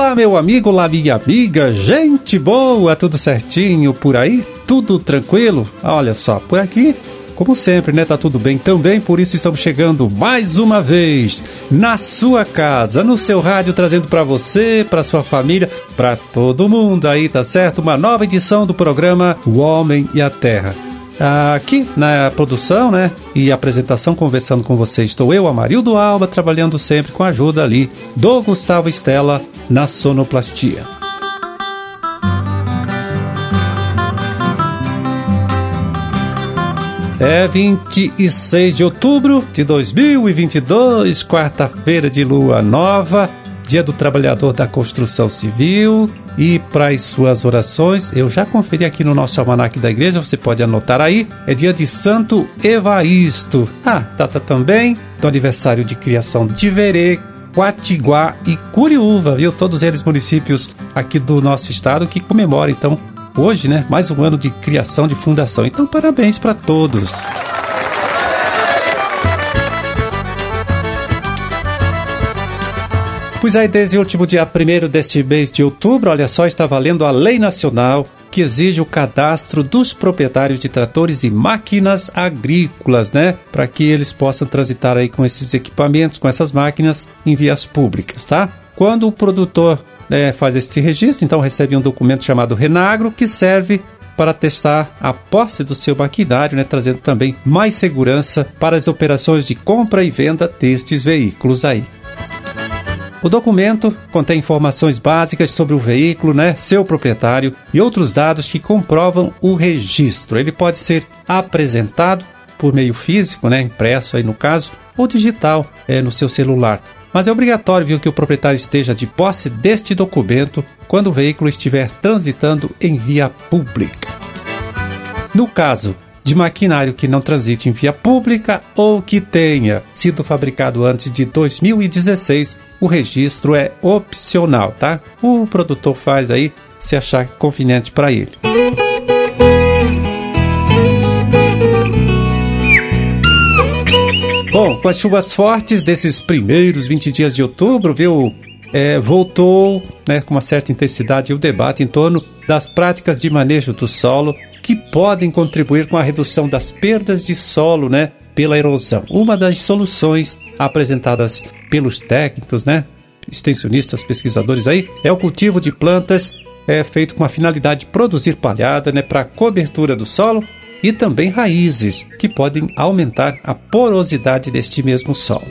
Olá, meu amigo, olá, minha amiga, gente boa, tudo certinho por aí? Tudo tranquilo? Olha só, por aqui como sempre, né? Tá tudo bem também, por isso estamos chegando mais uma vez na sua casa, no seu rádio, trazendo para você, para sua família, para todo mundo aí, tá certo? Uma nova edição do programa O Homem e a Terra. Aqui na produção, né, e apresentação, conversando com você, estou eu, Amarildo Alba, trabalhando sempre com a ajuda ali do Gustavo Estela na sonoplastia. É 26 de outubro de 2022, quarta-feira de lua nova, dia do trabalhador da construção civil. E para as suas orações, eu já conferi aqui no nosso almanac da igreja, você pode anotar aí, é dia de Santo Evaristo. Ah, data também do aniversário de criação de Verê, Quatiguá e Curiúva, viu? Todos eles municípios aqui do nosso estado que comemoram então Hoje, né, mais um ano de criação de fundação. Então, parabéns para todos. Pois aí, desde o último dia 1 deste mês de outubro, olha só, está valendo a lei nacional que exige o cadastro dos proprietários de tratores e máquinas agrícolas, né? Para que eles possam transitar aí com esses equipamentos, com essas máquinas em vias públicas, tá? Quando o produtor é, faz este registro, então recebe um documento chamado Renagro, que serve para testar a posse do seu maquinário, né, trazendo também mais segurança para as operações de compra e venda destes veículos aí. O documento contém informações básicas sobre o veículo, né, seu proprietário e outros dados que comprovam o registro. Ele pode ser apresentado por meio físico, né, impresso aí no caso, ou digital é, no seu celular mas é obrigatório viu, que o proprietário esteja de posse deste documento quando o veículo estiver transitando em via pública. No caso de maquinário que não transite em via pública ou que tenha sido fabricado antes de 2016, o registro é opcional, tá? O produtor faz aí se achar conveniente para ele. Bom, com as chuvas fortes desses primeiros 20 dias de outubro, viu? É, voltou né, com uma certa intensidade o debate em torno das práticas de manejo do solo que podem contribuir com a redução das perdas de solo né, pela erosão. Uma das soluções apresentadas pelos técnicos, né, extensionistas, pesquisadores aí, é o cultivo de plantas é, feito com a finalidade de produzir palhada né, para cobertura do solo e também raízes, que podem aumentar a porosidade deste mesmo solo.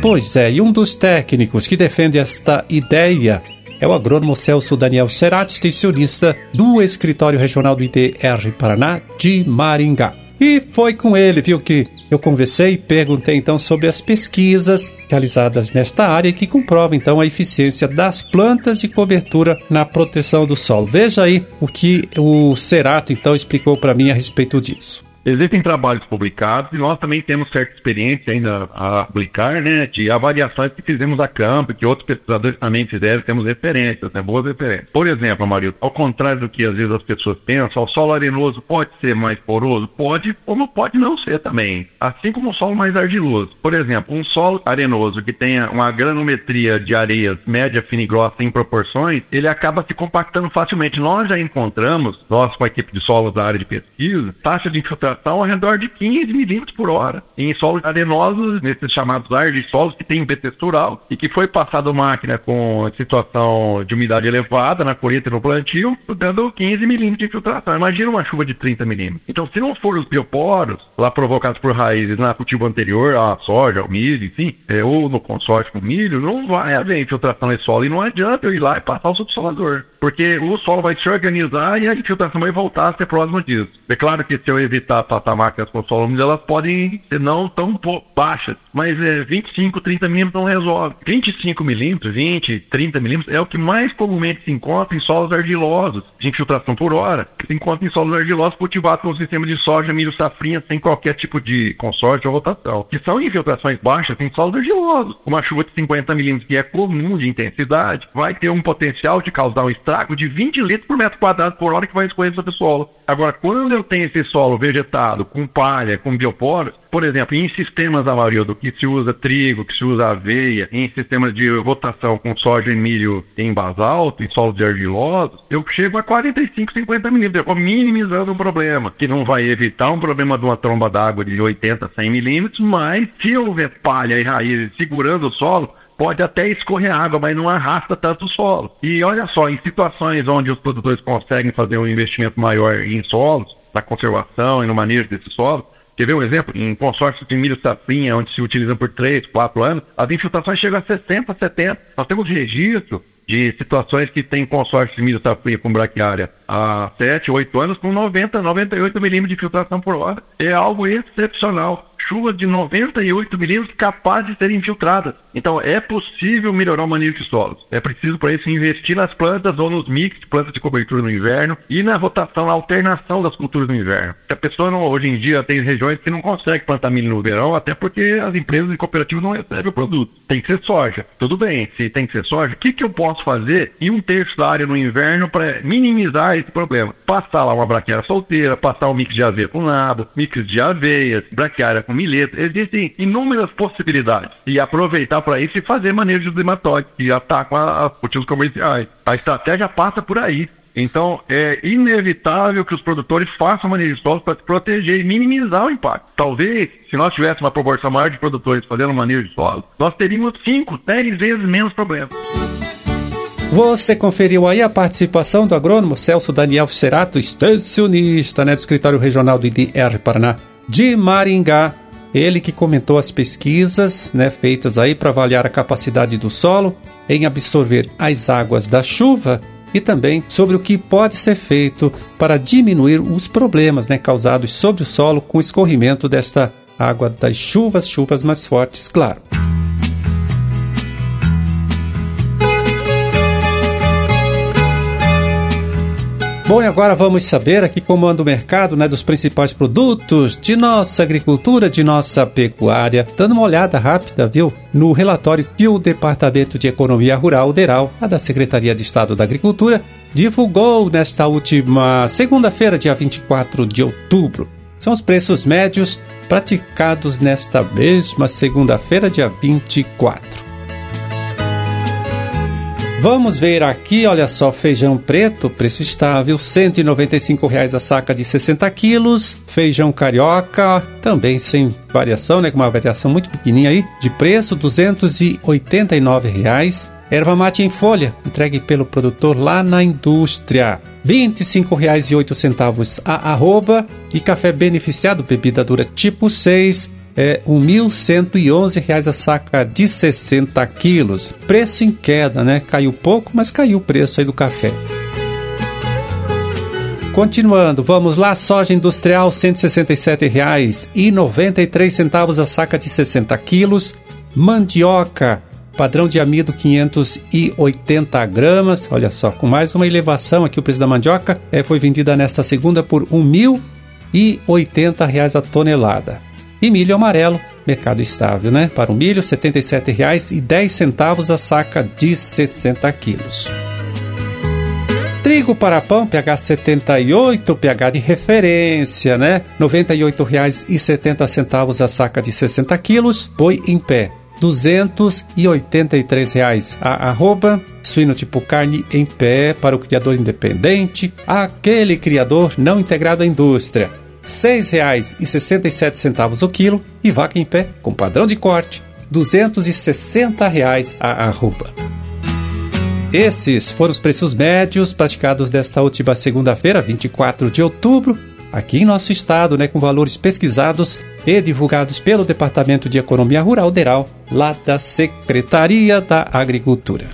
Pois é, e um dos técnicos que defende esta ideia é o agrônomo Celso Daniel Cerati, extensionista do Escritório Regional do IDR Paraná de Maringá. E foi com ele, viu, que eu conversei e perguntei então sobre as pesquisas realizadas nesta área que comprovam então a eficiência das plantas de cobertura na proteção do solo. Veja aí o que o Cerato então explicou para mim a respeito disso. Existem trabalhos publicados e nós também temos certa experiência ainda a aplicar, né, de avaliações que fizemos a campo, que outros pesquisadores também fizeram, temos referências, né, boas referências. Por exemplo, Mario, ao contrário do que às vezes as pessoas pensam, o solo arenoso pode ser mais poroso? Pode, como pode não ser também. Assim como o solo mais argiloso. Por exemplo, um solo arenoso que tenha uma granometria de areias média, fina e grossa em proporções, ele acaba se compactando facilmente. Nós já encontramos, nós com a equipe de solos da área de pesquisa, taxa de infiltração infiltração ao redor de 15 milímetros por hora em solos arenosos, nesses chamados ar de solos que tem um textural e que foi passado máquina com situação de umidade elevada na colheita e no plantio, dando 15 milímetros de infiltração. Imagina uma chuva de 30 milímetros. Então, se não for os bioporos, lá provocados por raízes na cultivo anterior, a soja, o milho, enfim, é, ou no consórcio com milho, não vai haver infiltração nesse solo e não adianta eu ir lá e passar o subsolador porque o solo vai se organizar e a infiltração vai voltar a ser próximo disso. É claro que se eu evitar passar máquinas com solo úmido, elas podem ser não tão baixas, mas é, 25, 30 milímetros não resolve. 25 milímetros, 20, 30 milímetros é o que mais comumente se encontra em solos argilosos, de infiltração por hora, que se encontra em solos argilosos cultivados com sistema de soja, milho, safrinha, sem qualquer tipo de consórcio ou rotação, que são infiltrações baixas em solos argilosos. Uma chuva de 50 milímetros, que é comum de intensidade, vai ter um potencial de causar um de 20 litros por metro quadrado por hora que vai escorrer sobre o solo. Agora, quando eu tenho esse solo vegetado, com palha, com bioporos, por exemplo, em sistemas, Amarildo, que se usa trigo, que se usa aveia, em sistemas de rotação com soja e milho em basalto, em solos argilosos, eu chego a 45, 50 milímetros. Eu vou minimizando o problema, que não vai evitar um problema de uma tromba d'água de 80, 100 milímetros, mas se houver palha e raízes segurando o solo, pode até escorrer água, mas não arrasta tanto o solo. E olha só, em situações onde os produtores conseguem fazer um investimento maior em solos, na conservação e no manejo desse solo, Quer ver um exemplo? Em consórcio de milho safrinha, onde se utiliza por 3, 4 anos, as infiltrações chegam a 60, 70. Nós temos registro de situações que tem consórcio de milho safrinha com braquiária há 7, 8 anos com 90, 98 milímetros de filtração por hora. É algo excepcional chuvas de 98 milímetros capazes de serem infiltradas. Então é possível melhorar o manejo de solos. É preciso para isso investir nas plantas ou nos mix de plantas de cobertura no inverno e na rotação, na alternação das culturas no inverno. A pessoa não, hoje em dia tem regiões que não consegue plantar milho no verão, até porque as empresas e cooperativas não recebem o produto. Tem que ser soja. Tudo bem, se tem que ser soja, o que, que eu posso fazer em um terço da área no inverno para minimizar esse problema? Passar lá uma braquiária solteira, passar um mix de aveia com nabo, mix de aveias, braquiária com milheta. Existem inúmeras possibilidades. E aproveitar para isso e fazer manejo de nematóide, que atacam as cultivos comerciais. A estratégia passa por aí. Então, é inevitável que os produtores façam manejo de solos para se proteger e minimizar o impacto. Talvez, se nós tivéssemos uma proporção maior de produtores fazendo manejo de solos, nós teríamos 5, 10 vezes menos problemas. Você conferiu aí a participação do agrônomo Celso Daniel Cerato, extensionista né, do Escritório Regional do IDR Paraná de Maringá. Ele que comentou as pesquisas né, feitas aí para avaliar a capacidade do solo em absorver as águas da chuva e também sobre o que pode ser feito para diminuir os problemas né, causados sobre o solo com o escorrimento desta água das chuvas, chuvas mais fortes, claro. Bom, e agora vamos saber aqui como anda o mercado né, dos principais produtos de nossa agricultura, de nossa pecuária. Dando uma olhada rápida, viu, no relatório que o Departamento de Economia Rural, DERAL, a da Secretaria de Estado da Agricultura, divulgou nesta última segunda-feira, dia 24 de outubro. São os preços médios praticados nesta mesma segunda-feira, dia 24. Vamos ver aqui, olha só, feijão preto, preço estável, R$ 195,00 a saca de 60 quilos. Feijão carioca, também sem variação, né, com uma variação muito pequenininha aí, de preço, R$ 289,00. Erva mate em folha, entregue pelo produtor lá na indústria. R$ 25,08 a arroba e café beneficiado, bebida dura tipo 6, é R$ 1.111 a saca de 60 quilos. Preço em queda, né? Caiu pouco, mas caiu o preço aí do café. Continuando, vamos lá, soja industrial R$ 167,93 a saca de 60 quilos. Mandioca, padrão de amido 580 gramas. Olha só, com mais uma elevação aqui o preço da mandioca é, foi vendida nesta segunda por R$ 1.080 a tonelada. E milho amarelo, mercado estável, né? Para o milho, R$ 77,10 a saca de 60 quilos. Trigo para pão, pH 78, pH de referência, né? R$ 98,70 a saca de 60 quilos. Boi em pé, R$ 283,00 a arroba. Suíno tipo carne em pé para o criador independente, aquele criador não integrado à indústria. R$ 6,67 o quilo e vaca em pé com padrão de corte, 260 reais a arroba. Esses foram os preços médios praticados desta última segunda-feira, 24 de outubro, aqui em nosso estado, né, com valores pesquisados e divulgados pelo Departamento de Economia Rural DERAL, lá da Secretaria da Agricultura.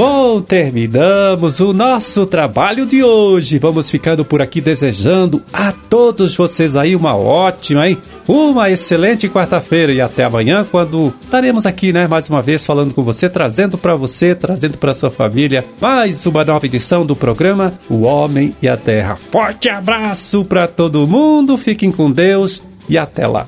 Bom, terminamos o nosso trabalho de hoje. Vamos ficando por aqui desejando a todos vocês aí uma ótima, hein? Uma excelente quarta-feira e até amanhã, quando estaremos aqui, né, mais uma vez falando com você, trazendo para você, trazendo para sua família mais uma nova edição do programa O Homem e a Terra. Forte abraço para todo mundo, fiquem com Deus e até lá.